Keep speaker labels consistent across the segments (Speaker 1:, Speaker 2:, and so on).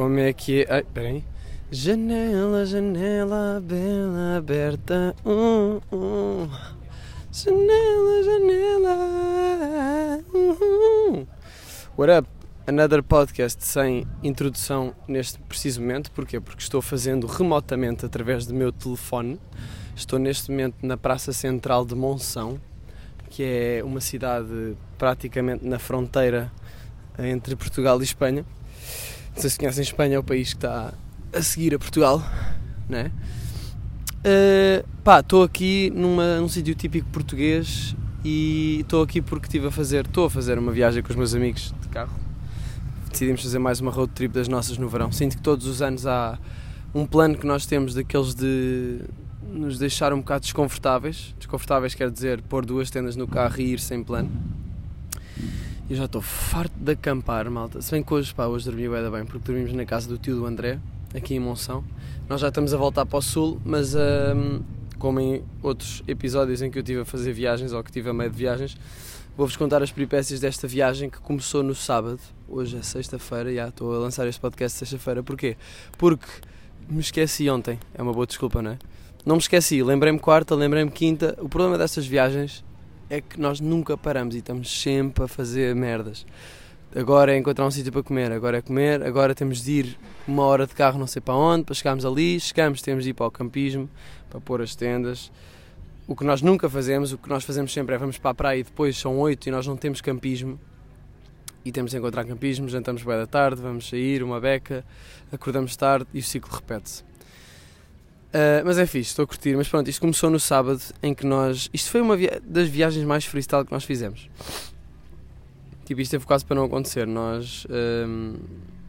Speaker 1: Como é que é? Ai, peraí. Janela, janela, bela aberta. Uh, uh. Janela, janela. Uh, uh. What up? Another podcast sem introdução neste preciso momento. Porquê? Porque estou fazendo remotamente através do meu telefone. Estou neste momento na Praça Central de Monção, que é uma cidade praticamente na fronteira entre Portugal e Espanha. Não sei se conhecem Espanha, é o país que está a seguir a Portugal, né? Uh, pá, estou aqui numa, num sítio típico português e estou aqui porque estive a fazer, estou a fazer uma viagem com os meus amigos de carro. Decidimos fazer mais uma road trip das nossas no verão. Sinto que todos os anos há um plano que nós temos daqueles de nos deixar um bocado desconfortáveis. Desconfortáveis quer dizer pôr duas tendas no carro e ir sem plano. Eu já estou farto de acampar, malta. Se bem que hoje, pá, hoje dormi bem, porque dormimos na casa do tio do André, aqui em Monção. Nós já estamos a voltar para o sul, mas um, como em outros episódios em que eu estive a fazer viagens ou que estive a meio de viagens, vou-vos contar as peripécias desta viagem que começou no sábado. Hoje é sexta-feira, já estou a lançar este podcast sexta-feira. Porquê? Porque me esqueci ontem. É uma boa desculpa, não é? Não me esqueci, lembrei-me quarta, lembrei-me quinta. O problema destas viagens é que nós nunca paramos e estamos sempre a fazer merdas. Agora é encontrar um sítio para comer, agora é comer, agora temos de ir uma hora de carro não sei para onde, para chegarmos ali, chegamos, temos de ir para o campismo, para pôr as tendas. O que nós nunca fazemos, o que nós fazemos sempre é vamos para a praia e depois são oito e nós não temos campismo e temos de encontrar campismo, jantamos bem da tarde, vamos sair, uma beca, acordamos tarde e o ciclo repete-se. Uh, mas é fixe, estou a curtir. Mas pronto, isto começou no sábado em que nós. Isto foi uma via... das viagens mais freestyle que nós fizemos. Tipo, isto teve quase para não acontecer. Nós, um,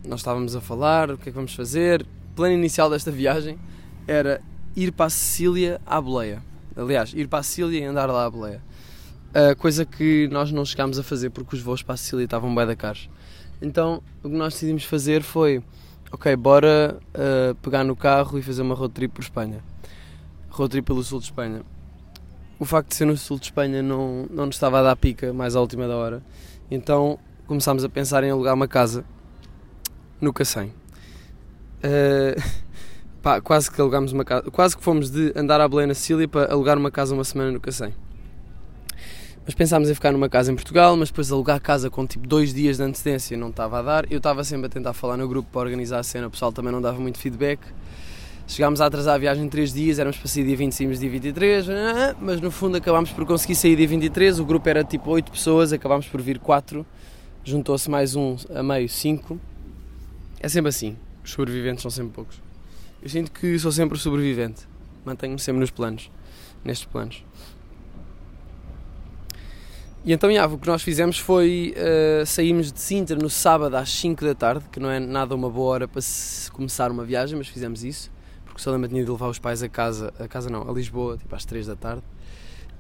Speaker 1: nós estávamos a falar o que é que vamos fazer. O plano inicial desta viagem era ir para a Sicília à boleia. Aliás, ir para a Sicília e andar lá à boleia. Uh, coisa que nós não chegámos a fazer porque os voos para a Sicília estavam bem da caros. Então, o que nós decidimos fazer foi ok, bora uh, pegar no carro e fazer uma road trip por Espanha. Road trip pelo sul de Espanha. O facto de ser no sul de Espanha não, não nos estava a dar pica mais à última da hora. Então começámos a pensar em alugar uma casa no Cacém. Uh, pá, quase que alugámos uma casa. Quase que fomos de andar à Belém na Sicília para alugar uma casa uma semana no Cacém. Mas pensámos em ficar numa casa em Portugal, mas depois alugar a casa com tipo dois dias de antecedência não estava a dar. Eu estava sempre a tentar falar no grupo para organizar a cena, o pessoal também não dava muito feedback. Chegámos a atrasar a viagem três dias, éramos para sair dia 20, saímos dia 23, mas no fundo acabámos por conseguir sair dia 23. O grupo era tipo 8 pessoas, acabámos por vir 4, juntou-se mais um a meio, 5. É sempre assim, os sobreviventes são sempre poucos. Eu sinto que sou sempre sobrevivente, mantenho-me sempre nos planos, nestes planos. E então, yeah, o que nós fizemos foi uh, saímos de Sintra no sábado às 5 da tarde, que não é nada uma boa hora para começar uma viagem, mas fizemos isso, porque o Salema tinha de levar os pais a casa, a casa não, a Lisboa, tipo às 3 da tarde.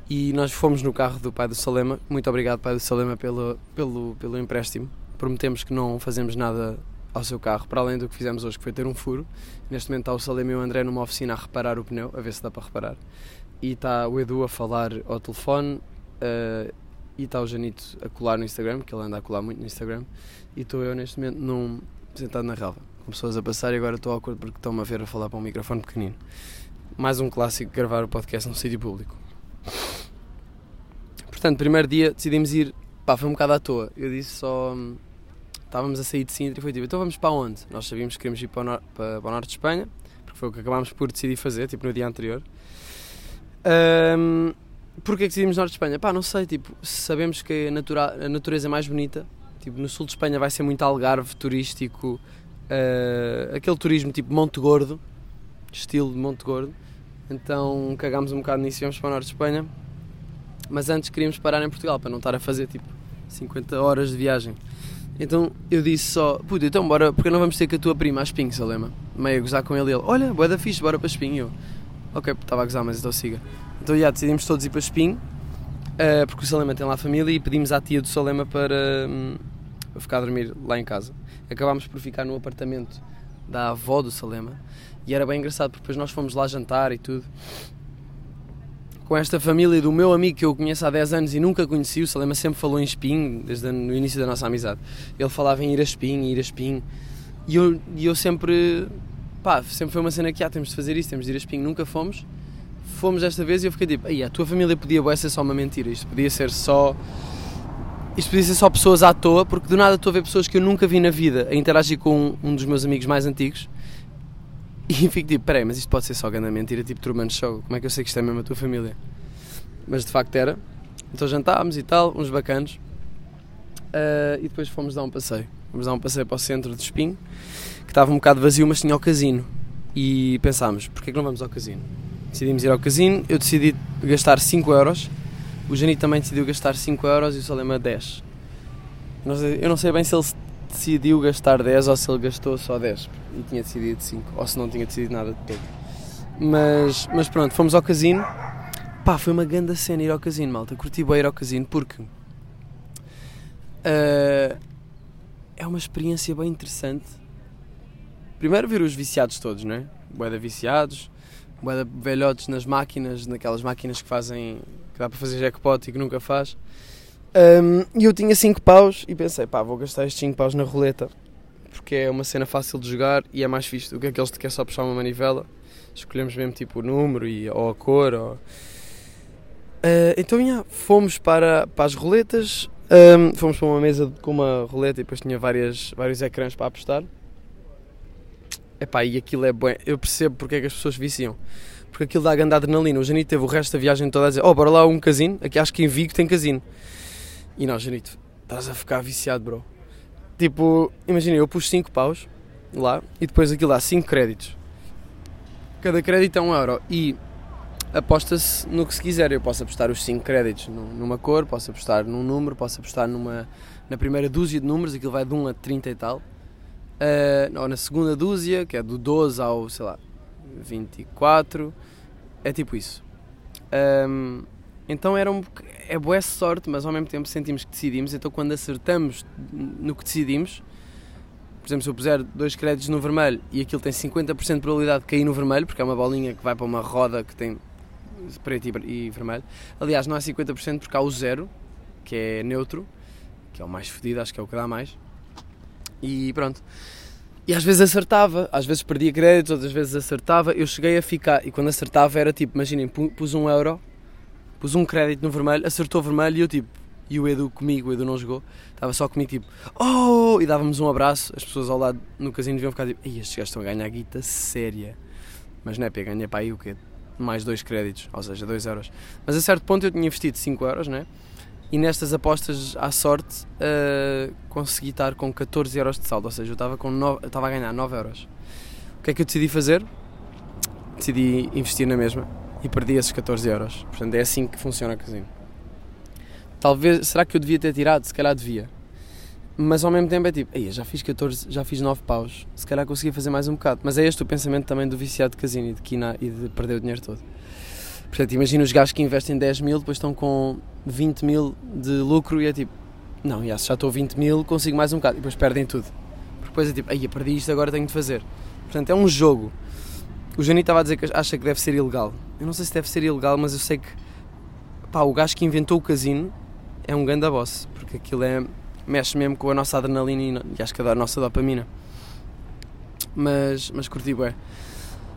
Speaker 1: E nós fomos no carro do pai do Salema. Muito obrigado, pai do Salema, pelo, pelo, pelo empréstimo. Prometemos que não fazemos nada ao seu carro, para além do que fizemos hoje, que foi ter um furo. Neste momento está o Salema e o André numa oficina a reparar o pneu, a ver se dá para reparar. E está o Edu a falar ao telefone. Uh, e está o Janito a colar no Instagram, que ele anda a colar muito no Instagram, e estou eu neste momento num, sentado na relva, com pessoas a passar e agora estou acordo porque estão-me a ver a falar para um microfone pequenino. Mais um clássico, gravar o podcast num sítio público. Portanto, primeiro dia decidimos ir, pá, foi um bocado à toa. Eu disse só, estávamos a sair de Sintra e foi tipo, então vamos para onde? Nós sabíamos que queríamos ir para o, nor para, para o norte de Espanha, porque foi o que acabámos por decidir fazer, tipo no dia anterior. Um, Porquê que decidimos Norte de Espanha? Pá, não sei, tipo, sabemos que a, natura, a natureza é mais bonita. Tipo, no sul de Espanha vai ser muito algarve turístico, uh, aquele turismo tipo Monte Gordo, estilo de Monte Gordo. Então cagámos um bocado nisso e vamos para o Norte de Espanha. Mas antes queríamos parar em Portugal para não estar a fazer tipo 50 horas de viagem. Então eu disse só, puta, então bora, porque não vamos ter com a tua prima a Espinho, Salema? Meio a gozar com ele e ele, olha, boa da fixe, bora para Espinho. Eu, ok, estava a gozar, mas então siga. Então já decidimos todos ir para Espinho, uh, porque o Salema tem lá a família e pedimos à tia do Salema para, um, ficar a dormir lá em casa. Acabámos por ficar no apartamento da avó do Salema e era bem engraçado porque depois nós fomos lá jantar e tudo. Com esta família do meu amigo que eu conheço há 10 anos e nunca conheci, o Salema sempre falou em Espinho, desde o início da nossa amizade. Ele falava em ir a Espinho, ir a Espinho. E eu, e eu sempre, pá, sempre foi uma cena que, ah, temos de fazer isso, temos de ir a espinho, nunca fomos. Fomos desta vez e eu fiquei tipo, aí a tua família podia ser só uma mentira, isto podia ser só isto podia ser só pessoas à toa, porque do nada estou a ver pessoas que eu nunca vi na vida a interagir com um, dos meus amigos mais antigos e fico tipo, peraí, mas isto pode ser só grande mentira, tipo Truman Show, como é que eu sei que isto é mesmo a tua família? Mas de facto era. Então jantámos e tal, uns bacanos, uh, e depois fomos dar um passeio. Fomos dar um passeio para o centro de Espinho, que estava um bocado vazio, mas tinha o casino. E pensámos, porquê que não vamos ao casino? Decidimos ir ao casino, eu decidi gastar 5 euros o Jani também decidiu gastar 5 euros e o Salema 10. Não sei, eu não sei bem se ele decidiu gastar 10 ou se ele gastou só 10 e tinha decidido 5, ou se não tinha decidido nada de todo. Mas, mas pronto, fomos ao casino. Pá, foi uma grande cena ir ao casino, malta. Curti bem ir ao casino porque uh, é uma experiência bem interessante. Primeiro ver os viciados todos, não é? Boeda viciados, boeda velhotes nas máquinas, naquelas máquinas que fazem dá para fazer jackpot e que nunca faz. Um, e eu tinha 5 paus e pensei, pá, vou gastar estes 5 paus na roleta porque é uma cena fácil de jogar e é mais fixe do que aqueles que quer só puxar uma manivela. Escolhemos mesmo tipo o número e, ou a cor. Ou... Uh, então, yeah, fomos para, para as roletas, um, fomos para uma mesa com uma roleta e depois tinha várias, vários ecrãs para apostar. Epá, e aquilo é bom. Eu percebo porque é que as pessoas viciam porque aquilo dá grande adrenalina. O Janito teve o resto da viagem toda a dizer: Oh, bora lá um casino, aqui acho que em Vigo tem casino. E não, Janito, estás a ficar viciado, bro. Tipo, imagina, eu pus 5 paus lá e depois aquilo dá 5 créditos. Cada crédito é 1 um euro e aposta-se no que se quiser. Eu posso apostar os 5 créditos numa cor, posso apostar num número, posso apostar numa, na primeira dúzia de números, aquilo vai de 1 a 30 e tal. Uh, ou na segunda dúzia, que é do 12 ao, sei lá, 24. É tipo isso. Um, então era um, é boa sorte, mas ao mesmo tempo sentimos que decidimos. Então quando acertamos no que decidimos, por exemplo, se eu puser dois créditos no vermelho e aquilo tem 50% de probabilidade de cair no vermelho, porque é uma bolinha que vai para uma roda que tem preto e, vermelho. Aliás, não é 50% porque há o zero, que é neutro, que é o mais fedido, acho que é o que dá mais. E pronto. E às vezes acertava, às vezes perdia créditos, outras vezes acertava. Eu cheguei a ficar, e quando acertava era tipo, imaginem, pus um euro, pus um crédito no vermelho, acertou vermelho e eu tipo, e o Edu comigo, o Edu não jogou, estava só comigo tipo, oh! E dávamos um abraço, as pessoas ao lado no casino deviam ficar tipo, ei, estes gajos estão a ganhar guita séria. Mas não é, para ganhar para aí o quê? Mais dois créditos, ou seja, dois euros. Mas a certo ponto eu tinha investido 5 euros, né? E nestas apostas à sorte uh, consegui estar com 14 euros de saldo, ou seja, eu estava, com 9, estava a ganhar 9 euros. O que é que eu decidi fazer? Decidi investir na mesma e perdi esses 14 euros. Portanto, é assim que funciona o casino. Talvez, será que eu devia ter tirado? Se calhar devia. Mas ao mesmo tempo é tipo, já fiz 14, já fiz 9 paus, se calhar conseguia fazer mais um bocado. Mas é este o pensamento também do viciado de casino e de, quina, e de perder o dinheiro todo. Portanto, imagina os gajos que investem 10 mil, depois estão com 20 mil de lucro e é tipo, não, já, já estou 20 mil, consigo mais um bocado. E depois perdem tudo. Porque depois é tipo, aí perdi isto, agora tenho de fazer. Portanto, é um jogo. O Jani estava a dizer que acha que deve ser ilegal. Eu não sei se deve ser ilegal, mas eu sei que pá, o gajo que inventou o casino é um ganda boss, porque aquilo é, mexe mesmo com a nossa adrenalina e acho que a nossa dopamina. Mas, mas curti bem.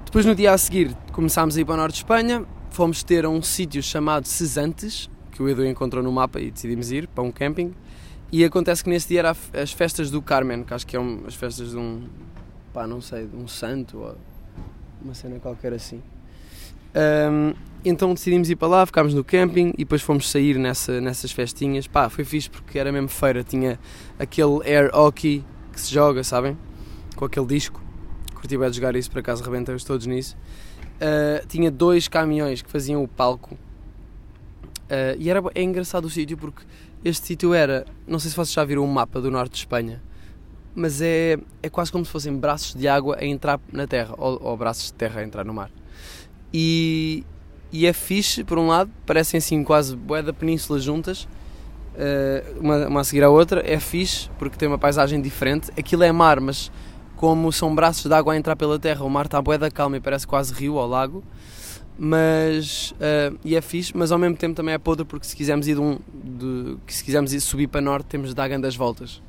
Speaker 1: Depois no dia a seguir começámos a ir para o norte de Espanha, fomos ter a um sítio chamado Cesantes, que o Edu encontrou no mapa e decidimos ir para um camping. E acontece que nesse dia era as festas do Carmen, que acho que é um, as festas de um, pá, não sei, de um santo ou uma cena qualquer assim. Um, então decidimos ir para lá, ficámos no camping e depois fomos sair nessa, nessas festinhas. Pá, foi fixe porque era mesmo feira, tinha aquele air hockey que se joga, sabem? Com aquele disco. Curti bem de jogar isso, por acaso rebentamos todos nisso uh, tinha dois caminhões que faziam o palco. Uh, e era, é engraçado o sítio porque este sítio era, não sei se vocês já viram um mapa do norte de Espanha, mas é, é quase como se fossem braços de água a entrar na terra, ou, ou braços de terra a entrar no mar. E, e é fixe, por um lado, parecem assim quase boé da península juntas, uh, uma, uma a seguir à outra, é fixe porque tem uma paisagem diferente. Aquilo é mar, mas como são braços de água a entrar pela terra, o mar está bué da calma e parece quase rio ou lago, mas uh, e é fixe, mas ao mesmo tempo também é podre porque se quisermos ir de um, de, se quisermos ir subir para norte temos de dar grandes voltas.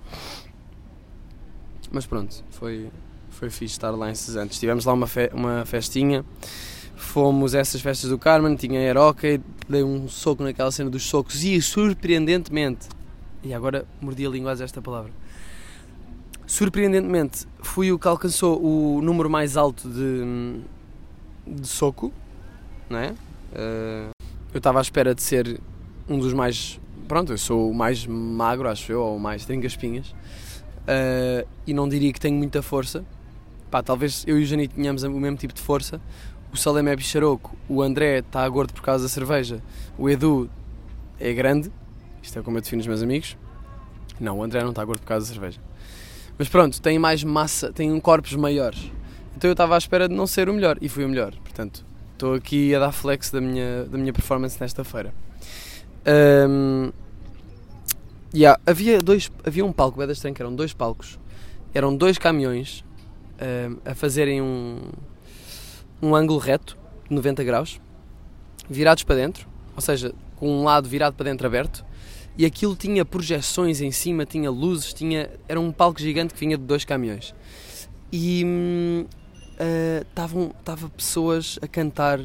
Speaker 1: mas pronto, foi, foi fixe estar lá em Cesantes. Tivemos lá uma, fe uma festinha, fomos a essas festas do Carmen, tinha air hockey, dei um soco naquela cena dos socos e surpreendentemente, e agora mordi a língua esta palavra, surpreendentemente fui o que alcançou o número mais alto de, de soco, não é? Uh, eu estava à espera de ser um dos mais. Pronto, eu sou o mais magro, acho eu, ou o mais trinca-espinhas. Uh, e não diria que tenho muita força. Pá, talvez eu e o Janito tenhamos o mesmo tipo de força. O Salem é bicharoco, o André está gordo por causa da cerveja, o Edu é grande, isto é como eu defino os meus amigos. Não, o André não está gordo por causa da cerveja. Mas pronto, tem mais massa, tem corpos maiores. Então eu estava à espera de não ser o melhor e fui o melhor. Portanto, estou aqui a dar flex da minha, da minha performance nesta feira. Um, yeah, havia, dois, havia um palco, é estranho que eram dois palcos. Eram dois caminhões um, a fazerem um, um ângulo reto, de 90 graus, virados para dentro, ou seja, com um lado virado para dentro aberto, e aquilo tinha projeções em cima, tinha luzes, tinha era um palco gigante que vinha de dois caminhões. E estavam hum, uh, pessoas a cantar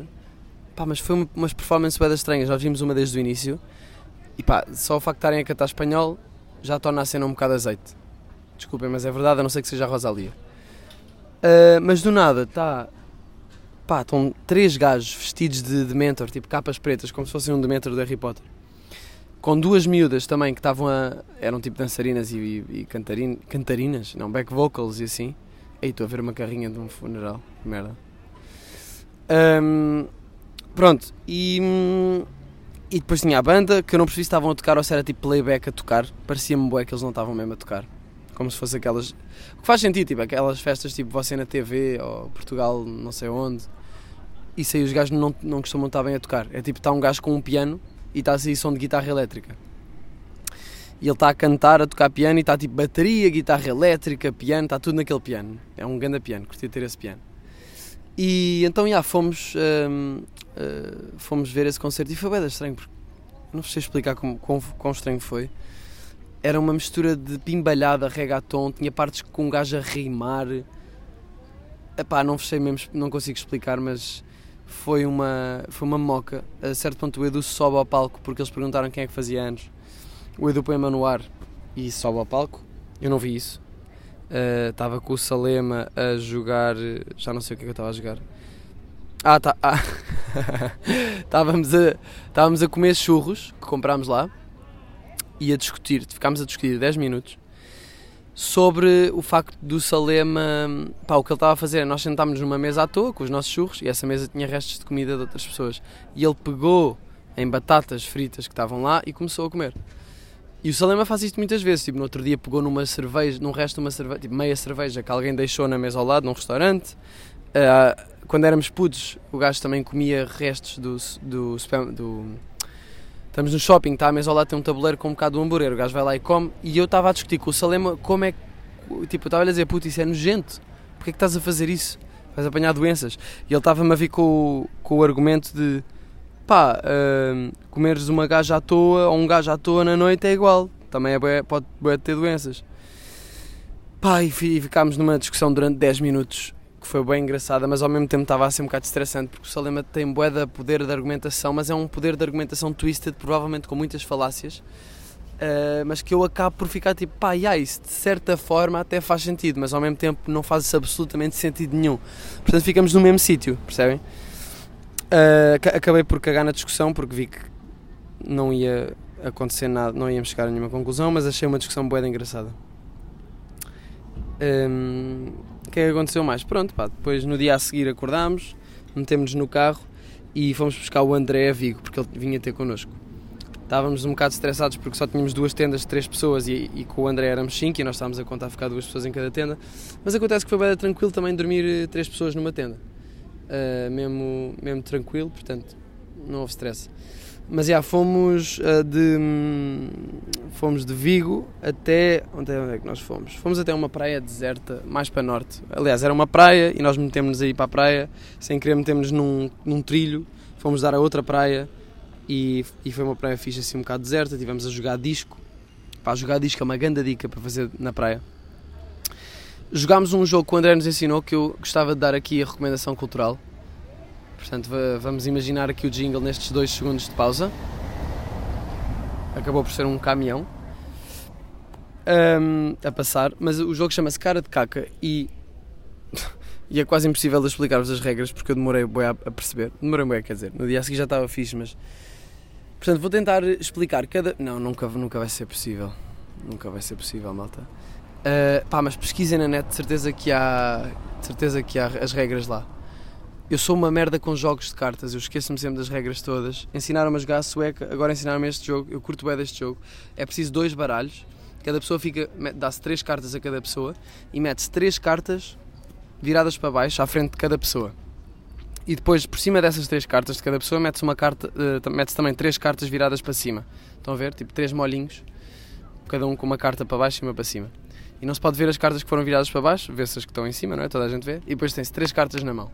Speaker 1: Pá, mas foi uma, umas performances bem estranhas. Nós vimos uma desde o início. E pá, só o facto de estarem a cantar espanhol já torna a cena um bocado azeite. Desculpem, mas é verdade, a não ser que seja a Rosalia. Uh, mas do nada, está. Pá, estão três gajos vestidos de Dementor, tipo capas pretas, como se fossem um Dementor do Harry Potter. Com duas miúdas também que estavam a. eram tipo dançarinas e, e, e cantarin, cantarinas, não, back vocals e assim. Ei, estou a ver uma carrinha de um funeral, merda. Um, Pronto, e, e depois tinha a banda, que eu não percebi se estavam a tocar ou se era tipo playback a tocar. Parecia-me bué que eles não estavam mesmo a tocar. Como se fosse aquelas. O que faz sentido, tipo, aquelas festas tipo você na TV ou Portugal, não sei onde. Isso aí os gajos não, não costumam estar bem a tocar. É tipo, está um gajo com um piano e está a sair som de guitarra elétrica. E ele está a cantar, a tocar piano e está tipo bateria, guitarra elétrica, piano, está tudo naquele piano. É um grande piano, curti ter esse piano. E então, já, fomos, um, uh, fomos ver esse concerto e foi bem estranho, porque não sei explicar como, quão, quão estranho foi. Era uma mistura de pimbalhada, reggaeton, tinha partes com um gajo a rimar. Epá, não sei mesmo, não consigo explicar, mas foi uma, foi uma moca. A certo ponto o Edu sobe ao palco porque eles perguntaram quem é que fazia anos. O Edu põe-me no ar e sobe ao palco. Eu não vi isso. Estava uh, com o Salema a jogar. Já não sei o que é que eu estava a jogar. Ah, tá. Ah. estávamos, a, estávamos a comer churros que comprámos lá e a discutir, ficámos a discutir 10 minutos sobre o facto do Salema, pá, o que ele estava a fazer. Nós sentámos numa mesa à toa com os nossos churros e essa mesa tinha restos de comida de outras pessoas. E ele pegou em batatas fritas que estavam lá e começou a comer. E o Salema faz isto muitas vezes. Tipo, no outro dia pegou numa cerveja, num resto de uma cerveja, tipo, meia cerveja que alguém deixou na mesa ao lado, num restaurante. Uh, quando éramos putos, o gajo também comia restos do, do, do Estamos no shopping, está à mesa ao lado, tem um tabuleiro com um bocado de hambúrguer, o gajo vai lá e come. E eu estava a discutir com o Salema como é que. Tipo, eu estava a dizer, puto, isso é nojento. Porquê é que estás a fazer isso? Vais apanhar doenças. E ele estava-me a vir com, com o argumento de pá, uh, comeres uma gaja à toa ou um gajo à toa na noite é igual. Também é, pode, pode ter doenças. Pá, e ficámos numa discussão durante 10 minutos que foi bem engraçada, mas ao mesmo tempo estava a ser um bocado estressante, porque o Salema tem bué de poder de argumentação, mas é um poder de argumentação twisted, provavelmente com muitas falácias, uh, mas que eu acabo por ficar tipo, pá, yeah, isso de certa forma até faz sentido, mas ao mesmo tempo não faz absolutamente sentido nenhum. Portanto, ficamos no mesmo sítio, percebem? Uh, acabei por cagar na discussão, porque vi que não ia acontecer nada, não íamos chegar a nenhuma conclusão, mas achei uma discussão de engraçada. Um, o que é que aconteceu mais? Pronto, pá, depois no dia a seguir acordámos, metemos-nos no carro e fomos buscar o André a Vigo, porque ele vinha ter connosco. Estávamos um bocado estressados porque só tínhamos duas tendas de três pessoas e, e com o André éramos cinco e nós estávamos a contar ficar duas pessoas em cada tenda. Mas acontece que foi bem tranquilo também dormir eh, três pessoas numa tenda. Uh, mesmo, mesmo tranquilo, portanto não houve stress. Mas já fomos uh, de fomos de Vigo até onde é, que nós fomos? Fomos até uma praia deserta, mais para norte. Aliás, era uma praia e nós metemos-nos aí para a praia, sem querer metemos num, num trilho, fomos dar a outra praia e, e foi uma praia fixe assim um bocado deserta, tivemos a jogar disco. Para jogar disco é uma grande dica para fazer na praia. Jogámos um jogo que o André nos ensinou que eu gostava de dar aqui a recomendação cultural. Portanto, vamos imaginar aqui o jingle nestes dois segundos de pausa. Acabou por ser um caminhão um, a passar, mas o jogo chama-se Cara de Caca e, e é quase impossível explicar-vos as regras porque eu demorei a, perceber. Demorei bem, quer dizer, no dia a seguir já estava fixe, mas. Portanto, vou tentar explicar cada. Não, nunca, nunca vai ser possível. Nunca vai ser possível, malta. Uh, pá, mas pesquisem na net, de certeza que há, de certeza que há as regras lá. Eu sou uma merda com jogos de cartas, eu esqueço-me sempre das regras todas. Ensinaram-me a jogar a sueca, agora ensinaram-me este jogo, eu curto bem deste jogo. É preciso dois baralhos, cada pessoa fica, dá-se três cartas a cada pessoa e mete-se três cartas viradas para baixo, à frente de cada pessoa. E depois, por cima dessas três cartas de cada pessoa, mete-se uma carta, uh, mete-se também três cartas viradas para cima. Estão a ver? Tipo três molhinhos, cada um com uma carta para baixo e uma para cima. E não se pode ver as cartas que foram viradas para baixo, vê-se as que estão em cima, não é? Toda a gente vê. E depois tem-se três cartas na mão.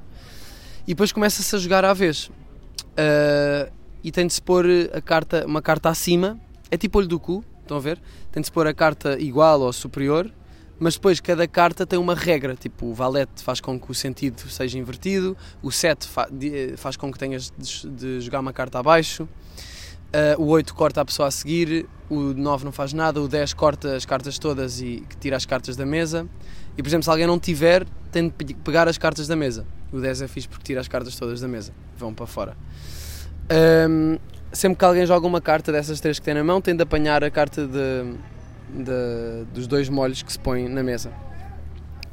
Speaker 1: E depois começa-se a jogar à vez. Uh, e tem de se pôr a carta, uma carta acima. É tipo olho do cu, estão a ver? Tem de se pôr a carta igual ou superior. Mas depois cada carta tem uma regra, tipo o valete faz com que o sentido seja invertido, o 7 faz com que tenhas de jogar uma carta abaixo, Uh, o 8 corta a pessoa a seguir, o 9 não faz nada, o 10 corta as cartas todas e tira as cartas da mesa. E por exemplo, se alguém não tiver, tem de pegar as cartas da mesa. O 10 é fixe porque tira as cartas todas da mesa, vão para fora. Um, sempre que alguém joga uma carta dessas três que tem na mão, tem de apanhar a carta de, de, dos dois molhos que se põem na mesa.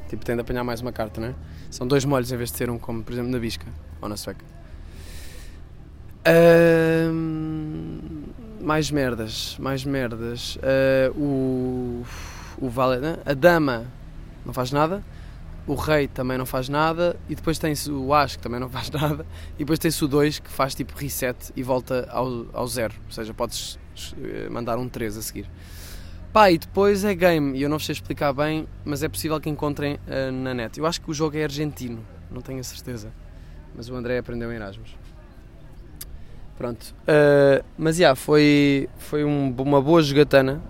Speaker 1: Tipo, tem de apanhar mais uma carta, não é? São dois molhos em vez de ser um, como por exemplo na bisca ou na sueca mais merdas, mais merdas. Uh, o, o vale, né? a dama não faz nada, o rei também não faz nada, e depois tem-se o as que também não faz nada, e depois tem-se o 2 que faz tipo reset e volta ao, ao zero, ou seja, podes eh, mandar um 3 a seguir. Pá, e depois é game, e eu não sei explicar bem, mas é possível que encontrem uh, na net. Eu acho que o jogo é argentino, não tenho a certeza, mas o André aprendeu em Erasmus. Pronto. Uh, mas já, yeah, foi, foi um, uma boa jogatana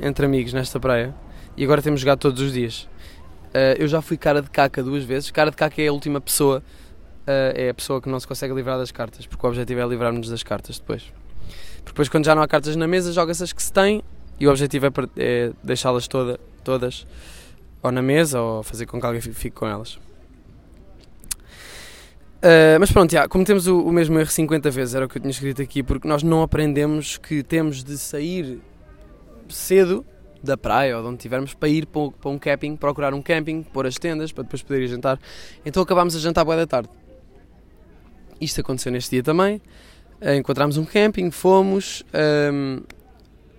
Speaker 1: entre amigos nesta praia e agora temos jogado todos os dias. Uh, eu já fui cara de caca duas vezes. Cara de caca é a última pessoa, uh, é a pessoa que não se consegue livrar das cartas, porque o objetivo é livrar-nos das cartas depois. Porque depois, quando já não há cartas na mesa, joga-se as que se tem e o objetivo é, é deixá-las toda, todas ou na mesa ou fazer com que alguém fique com elas. Uh, mas pronto, já, cometemos o, o, mesmo erro 50 vezes, era o que eu tinha escrito aqui, porque nós não aprendemos que temos de sair cedo da praia ou de onde estivermos para ir para, para um camping, procurar um camping, pôr as tendas para depois poder ir jantar. Então acabámos a jantar boa da tarde. Isto aconteceu neste dia também. Uh, encontramos um camping, fomos, um,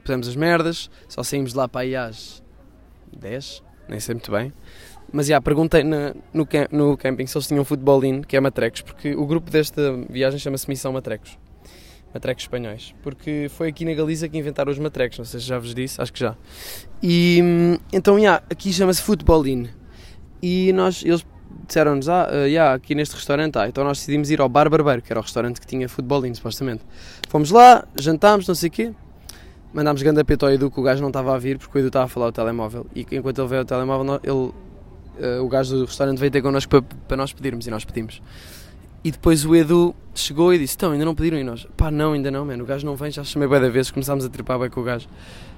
Speaker 1: pusemos as merdas, só saímos de lá para aí às 10, nem sei muito bem. Mas já, perguntei na, no, no camping se eles tinham futebol in, que é Matrecos, porque o grupo desta viagem chama-se Missão Matrecos. Matrecos espanhóis. Porque foi aqui na Galiza que inventaram os matrecos, não sei se já vos disse, acho que já. E então, já, aqui chama-se Futebol in. E nós, eles disseram-nos, ah, uh, yeah, aqui neste restaurante, ah, então nós decidimos ir ao Bar Barbeiro, que era o restaurante que tinha futebol in, supostamente. Fomos lá, jantámos, não sei o quê, mandámos grande peta ao Edu que o gajo não estava a vir, porque o Edu estava a falar o telemóvel, e enquanto ele veio ao telemóvel, ele uh, o gajo do restaurante veio ter connosco para, para nós pedirmos e nós pedimos. E depois o Edu chegou e disse: Então, ainda não pediram? E nós: Pá, não, ainda não, mano. O gajo não vem, já chamei bem da vez. Começámos a tripar bem com o gajo.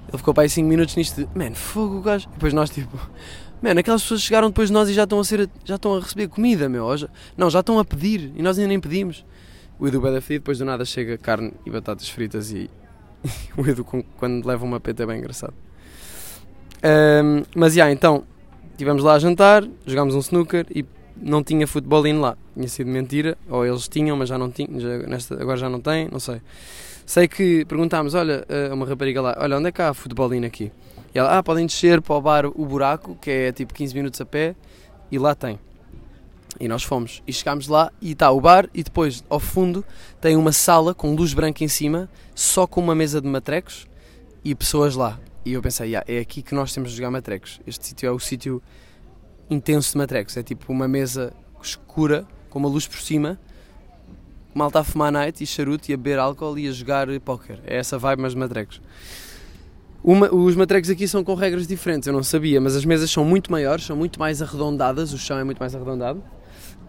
Speaker 1: Ele ficou para aí 5 minutos nisto de: Mano, fogo o gajo. E depois nós, tipo: Mano, aquelas pessoas chegaram depois de nós e já estão a, ser, já estão a receber comida, meu. Já, não, já estão a pedir e nós ainda nem pedimos. O Edu bem da depois do nada chega carne e batatas fritas e, e o Edu, quando leva uma peta, é bem engraçado. Um, mas, já, yeah, então Estivemos lá a jantar, jogámos um snooker e não tinha futebol in lá. Tinha sido mentira, ou eles tinham, mas já não tinham, já, nesta, agora já não têm, não sei. Sei que perguntámos, olha, a uma rapariga lá, olha, onde é que há futebol in aqui? E ela, ah, podem descer para o bar O Buraco, que é tipo 15 minutos a pé, e lá tem. E nós fomos. E chegámos lá e está o bar e depois, ao fundo, tem uma sala com luz branca em cima, só com uma mesa de matrecos e pessoas lá. E eu pensei, yeah, é aqui que nós temos de jogar matrecos. Este sítio é o sítio intenso de matrecos. É tipo uma mesa escura, com uma luz por cima, malta a fumar night e charuto e a beber álcool e a jogar póquer. É essa vibe, mas de matrecos. Uma, os matrecos aqui são com regras diferentes, eu não sabia, mas as mesas são muito maiores, são muito mais arredondadas, o chão é muito mais arredondado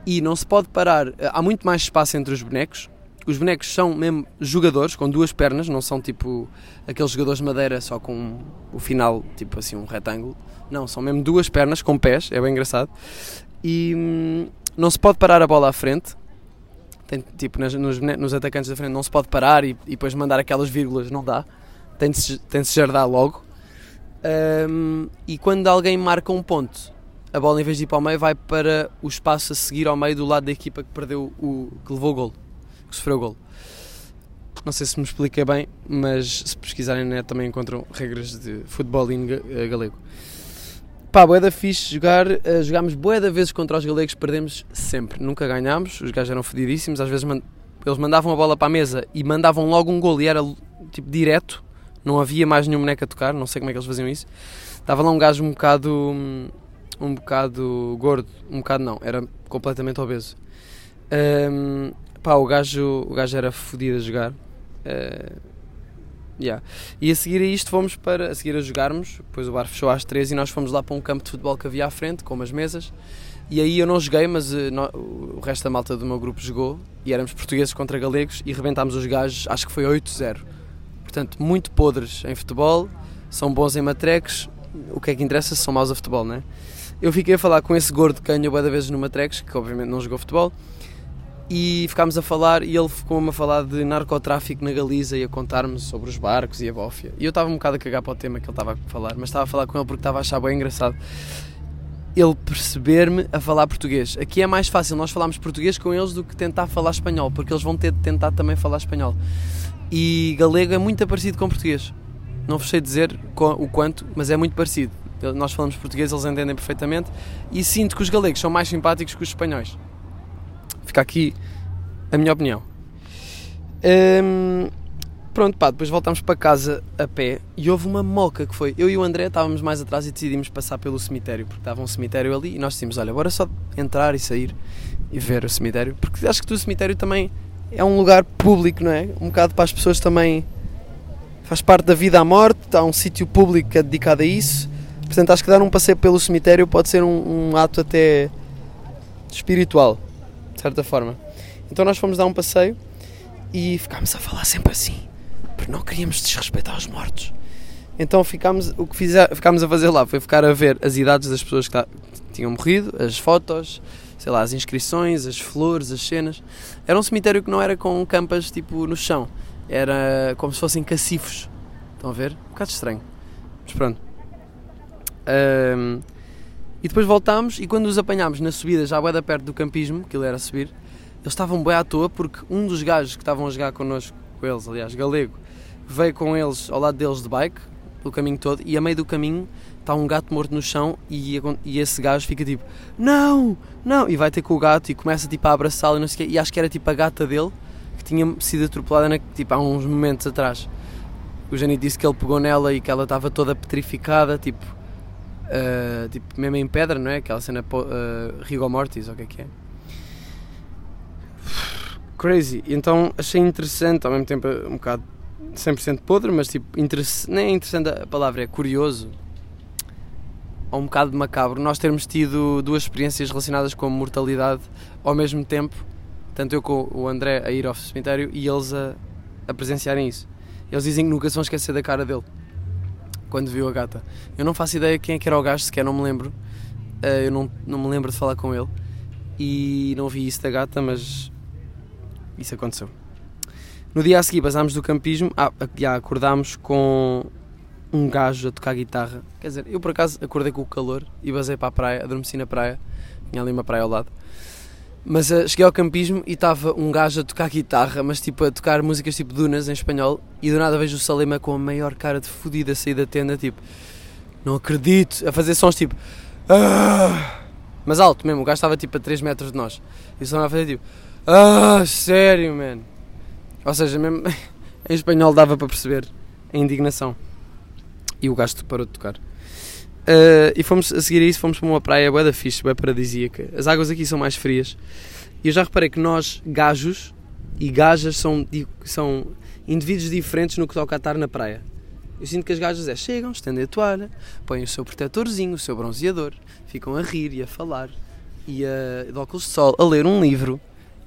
Speaker 1: e não se pode parar. Há muito mais espaço entre os bonecos. Os bonecos são mesmo jogadores com duas pernas, não são tipo aqueles jogadores de madeira só com o final, tipo assim, um retângulo. Não, são mesmo duas pernas com pés, é bem engraçado. E hum, não se pode parar a bola à frente. Tem, tipo, nos, nos, atacantes da frente não se pode parar e, e depois mandar aquelas vírgulas, não dá tem de se, tem de se jardar logo. Um, e quando alguém marca um ponto, a bola em vez de ir para o meio vai para o espaço a seguir ao meio do lado da equipa que perdeu o que levou o gol, que sofreu o gol. Não sei se me expliquei bem, mas se pesquisarem na net também encontram regras de futebol em eh, galego. Pá, boeda fixe jogar, uh, jogámos boeda vezes contra os galegos, perdemos sempre, nunca ganhámos, os gajos eram fodidíssimos, às vezes man eles mandavam a bola para a mesa e mandavam logo um gol e era tipo direto, não havia mais nenhum boneco a tocar, não sei como é que eles faziam isso. Estava lá um gajo um bocado. um bocado gordo, um bocado não, era completamente obeso. Um, pá, o gajo, o gajo era fodido a jogar. Uh, yeah. E a seguir a isto fomos para. A seguir a jogarmos, depois o bar fechou às 3 e nós fomos lá para um campo de futebol que havia à frente, com umas mesas. E aí eu não joguei, mas uh, o resto da malta do meu grupo jogou e éramos portugueses contra galegos e rebentámos os gajos, acho que foi 8-0. Portanto, muito podres em futebol, são bons em matrecos, o que é que interessa são maus a futebol, não é? Eu fiquei a falar com esse gordo que ganhou da vezes no matrecos, que obviamente não jogou futebol, e ficámos a falar e ele ficou-me a falar de narcotráfico na Galiza e a contar-me sobre os barcos e a bófia. E eu estava um bocado a cagar para o tema que ele estava a falar, mas estava a falar com ele porque estava a achar bem engraçado ele perceber-me a falar português. Aqui é mais fácil nós falarmos português com eles do que tentar falar espanhol, porque eles vão ter de tentar também falar espanhol e galego é muito parecido com português. Não vos sei dizer o quanto, mas é muito parecido. Nós falamos português, eles entendem perfeitamente e sinto que os galegos são mais simpáticos que os espanhóis. Fica aqui a minha opinião. Hum, pronto, pá, depois voltámos para casa a pé e houve uma moca que foi. Eu e o André estávamos mais atrás e decidimos passar pelo cemitério, porque estava um cemitério ali e nós decidimos: olha, bora só entrar e sair e ver o cemitério, porque acho que o cemitério também é um lugar público, não é? Um bocado para as pessoas também. Faz parte da vida à morte, está um sítio público que é dedicado a isso. Portanto, acho que dar um passeio pelo cemitério pode ser um, um ato até espiritual, de certa forma. Então, nós fomos dar um passeio e ficámos a falar sempre assim, porque não queríamos desrespeitar os mortos. Então ficámos, o que fizer, ficámos a fazer lá foi ficar a ver as idades das pessoas que tá, tinham morrido, as fotos, sei lá, as inscrições, as flores, as cenas. Era um cemitério que não era com campas tipo no chão, era como se fossem cacifos. Estão a ver? Um bocado estranho. Mas pronto. Um, e depois voltámos e quando os apanhámos na subida, já bué da perto do campismo, que ele era a subir, eles estavam bem à toa porque um dos gajos que estavam a jogar connosco, com eles, aliás, galego, veio com eles ao lado deles de bike, pelo caminho todo, e a meio do caminho está um gato morto no chão e, e esse gajo fica tipo, não, não, e vai ter com o gato e começa tipo a abraçá-lo e não sei o quê, e acho que era tipo a gata dele que tinha sido atropelada na, tipo, há uns momentos atrás. O Janito disse que ele pegou nela e que ela estava toda petrificada, tipo, uh, tipo mesmo em pedra, não é? Aquela cena uh, rigor mortis, ou o que é que é? Crazy. Então achei interessante, ao mesmo tempo um bocado 100% podre, mas tipo, nem é interessante a palavra, é curioso ou um bocado macabro nós termos tido duas experiências relacionadas com mortalidade ao mesmo tempo, tanto eu com o André a ir ao cemitério e eles a, a presenciarem isso. Eles dizem que nunca se vão esquecer da cara dele quando viu a gata. Eu não faço ideia quem é que era o gajo, sequer não me lembro. Uh, eu não, não me lembro de falar com ele e não vi isso da gata, mas isso aconteceu. No dia a seguir passámos do campismo, ah, já acordámos com um gajo a tocar guitarra. Quer dizer, eu por acaso acordei com o calor e basei para a praia, adormeci na praia, tinha ali uma praia ao lado. Mas uh, cheguei ao campismo e estava um gajo a tocar guitarra, mas tipo a tocar músicas tipo Dunas em espanhol. E do nada vejo o Salema com a maior cara de fodida a sair da tenda, tipo, não acredito, a fazer sons tipo, ah! mas alto mesmo. O gajo estava tipo a 3 metros de nós e o Salema a fazer tipo, ah, sério, man. Ou seja, mesmo em espanhol dava para perceber a indignação e o gajo parou de tocar. Uh, e fomos, a seguir a isso, fomos para uma praia bué da fixe, bué paradisíaca. As águas aqui são mais frias. E eu já reparei que nós, gajos e gajas, são, são indivíduos diferentes no que toca a estar na praia. Eu sinto que as gajas é chegam, estendem a toalha, põem o seu protetorzinho, o seu bronzeador, ficam a rir e a falar e a, de óculos de sol, a ler um livro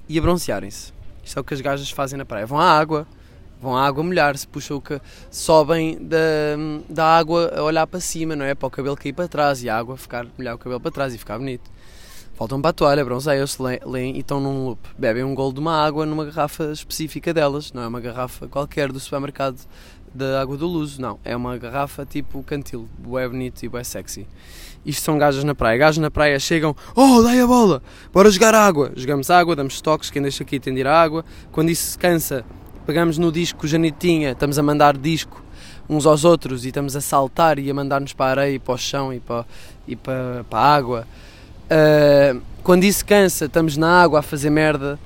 Speaker 1: e a bronzearem-se. Isto é o que as gajas fazem na praia. Vão à água, vão à água molhar-se, puxam o que sobem da, da água a olhar para cima, não é? Para o cabelo cair para trás e a água ficar, molhar o cabelo para trás e ficar bonito. Voltam para a toalha, bronzeiam-se, leem e estão num loop. Bebem um golo de uma água numa garrafa específica delas, não é uma garrafa qualquer do supermercado da água do Luso, não. É uma garrafa tipo cantil, bué bonito e bué sexy. Isto são gajas na praia. Gajas na praia chegam, oh, dai a bola, bora jogar água. Jogamos água, damos toques, quem deixa aqui tem de ir à água. Quando isso se cansa, pegamos no disco que o Janito tinha, estamos a mandar disco uns aos outros e estamos a saltar e a mandar-nos para a areia e para o chão e para, e para, para a água. Uh, quando isso cansa, estamos na água a fazer merda.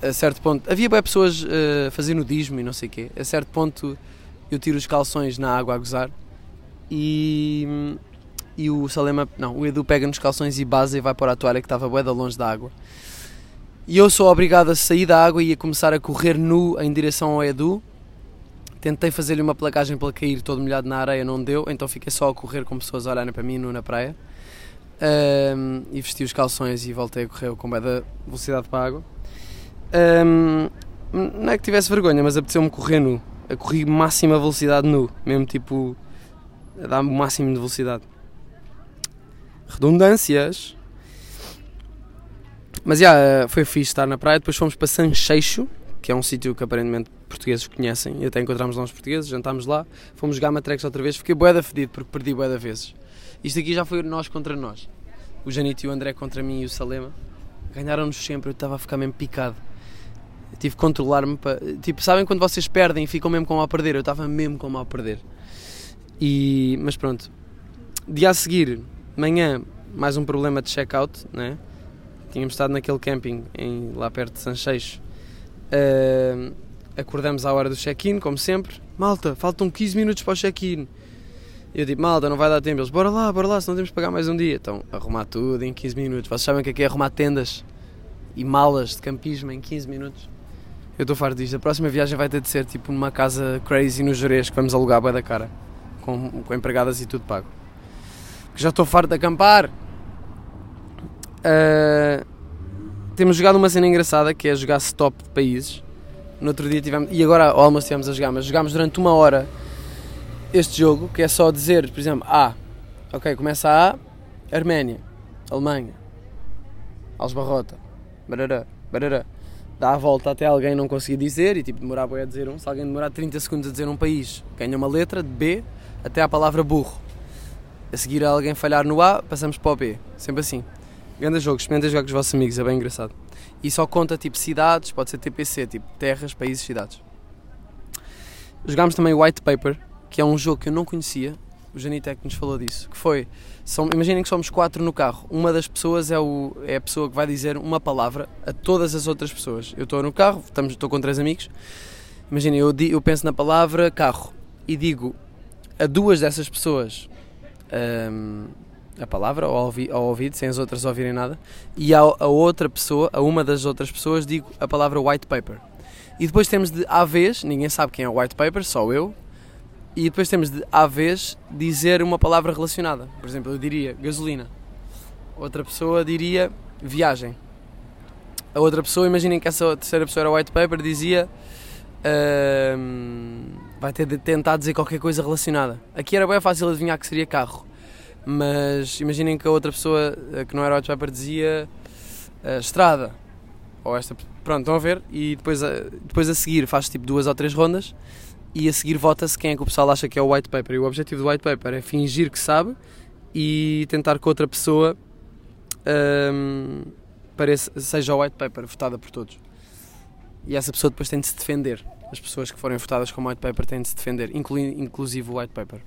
Speaker 1: A certo ponto, havia bem pessoas uh, a fazer nudismo e não sei o quê. A certo ponto, eu tiro os calções na água a gozar e, e o Salema, não, o Edu pega nos calções e base e vai para a toalha que estava bué longe da água. E eu sou obrigado a sair da água e a começar a correr nu em direção ao Edu. Tentei fazer-lhe uma placagem para ele cair todo molhado na areia, não deu, então fiquei só a correr com pessoas a olharem para mim nu na praia. Um, e vesti os calções e voltei a correr com da velocidade para a água. Um, não é que tivesse vergonha, mas apeteceu-me correr nu. A correr máxima velocidade nu, mesmo tipo a dar o máximo de velocidade. Redundâncias. Mas já, yeah, foi fixe estar na praia. Depois fomos para Sancheixo, que é um sítio que aparentemente portugueses conhecem. E até encontramos lá uns portugueses, jantámos lá. Fomos jogar Matrex outra vez. Fiquei bué da fedido porque perdi bué da vezes. Isto aqui já foi nós contra nós. O Janito e o André contra mim e o Salema. Ganharam-nos sempre. Eu estava a ficar mesmo picado. Eu tive que controlar-me para... Tipo, sabem quando vocês perdem e ficam mesmo com a perder? Eu estava mesmo com a perder. E... Mas pronto. Dia a seguir, manhã, mais um problema de check-out, né? Tínhamos estado naquele camping em, lá perto de Sancheixo. Uh, acordamos à hora do check-in, como sempre. Malta, faltam 15 minutos para o check-in. Eu digo, malta, não vai dar tempo. Eles, bora lá, bora lá, senão temos que pagar mais um dia. Então, arrumar tudo em 15 minutos. Vocês sabem o que é, que é arrumar tendas e malas de campismo em 15 minutos? Eu estou farto disto. A próxima viagem vai ter de ser tipo numa casa crazy no Jerez que vamos alugar a da cara. Com, com empregadas e tudo pago. Porque já estou farto de acampar. Uh, temos jogado uma cena engraçada que é jogar stop de países. No outro dia tivemos. E agora ao almoço estivemos a jogar, mas jogámos durante uma hora este jogo que é só dizer, por exemplo, A. Ok, começa A, Arménia, Alemanha, Alsbarrota, barará, barará. Dá a volta até alguém não conseguir dizer e tipo demorar a dizer um. Se alguém demorar 30 segundos a dizer um país, ganha uma letra de B até à palavra burro. A seguir alguém falhar no A, passamos para o B. Sempre assim. Grande jogo, experimentem jogar com os vossos amigos, é bem engraçado. E só conta tipo cidades, pode ser TPC, tipo terras, países, cidades. Jogámos também White Paper, que é um jogo que eu não conhecia. O Janito que nos falou disso. Que foi, são, imaginem que somos quatro no carro. Uma das pessoas é, o, é a pessoa que vai dizer uma palavra a todas as outras pessoas. Eu estou no carro, estamos, estou com três amigos. Imaginem, eu, eu penso na palavra carro e digo a duas dessas pessoas. Um, a palavra ao, ouvi, ao ouvido, sem as outras ouvirem nada, e a, outra pessoa, a uma das outras pessoas, digo a palavra white paper. E depois temos de à vez, ninguém sabe quem é o white paper, só eu, e depois temos de à vez dizer uma palavra relacionada. Por exemplo, eu diria gasolina. Outra pessoa diria viagem. A outra pessoa, imaginem que essa terceira pessoa era white paper, dizia. Uh, vai ter de tentar dizer qualquer coisa relacionada. Aqui era bem fácil adivinhar que seria carro mas imaginem que a outra pessoa eh, que não era White Paper dizia uh, estrada. Ou esta, pronto, estão a ver? E depois a, depois a seguir faz tipo duas ou três rondas e a seguir vota-se quem é que o pessoal acha que é o White Paper. E o objetivo do White Paper é fingir que sabe e tentar que outra pessoa um, ehm, pareça, seja o White Paper votada por todos. E essa pessoa depois tem de se defender. As pessoas que forem votadas como White Paper têm de se defender, inclusive o White Paper